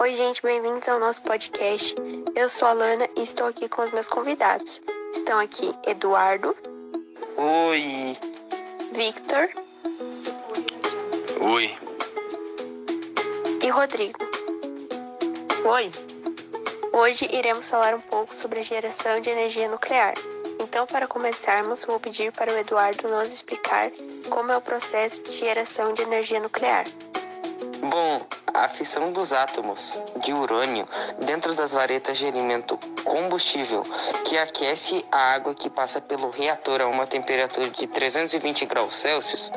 Oi, gente, bem-vindos ao nosso podcast. Eu sou a Lana e estou aqui com os meus convidados. Estão aqui Eduardo. Oi. Victor. Oi. E Rodrigo. Oi. Hoje iremos falar um pouco sobre a geração de energia nuclear. Então, para começarmos, vou pedir para o Eduardo nos explicar como é o processo de geração de energia nuclear. Bom, a fissão dos átomos de urânio dentro das varetas de alimento combustível que aquece a água que passa pelo reator a uma temperatura de 320 graus Celsius.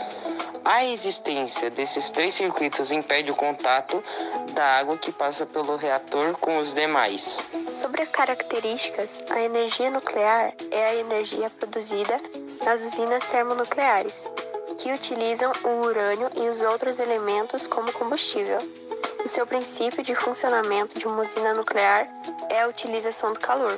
A existência desses três circuitos impede o contato da água que passa pelo reator com os demais. Sobre as características, a energia nuclear é a energia produzida nas usinas termonucleares, que utilizam o urânio e os outros elementos como combustível. O seu princípio de funcionamento de uma usina nuclear é a utilização do calor.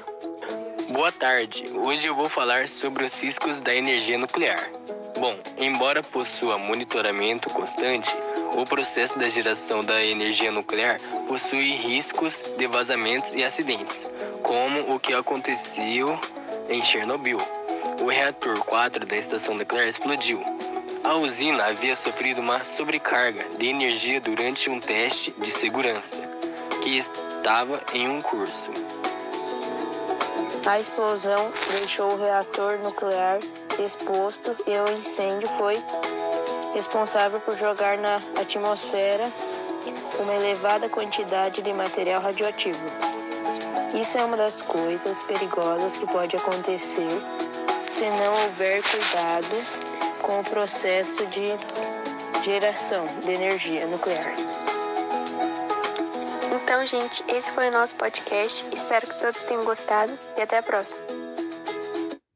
Boa tarde. Hoje eu vou falar sobre os riscos da energia nuclear. Bom, embora possua monitoramento constante, o processo da geração da energia nuclear possui riscos de vazamentos e acidentes, como o que aconteceu em Chernobyl. O reator 4 da estação nuclear explodiu, a usina havia sofrido uma sobrecarga de energia durante um teste de segurança que estava em um curso. A explosão deixou o reator nuclear exposto e o incêndio foi responsável por jogar na atmosfera uma elevada quantidade de material radioativo. Isso é uma das coisas perigosas que pode acontecer se não houver cuidado com o processo de geração de energia nuclear. Então, gente, esse foi o nosso podcast. Espero que todos tenham gostado e até a próxima.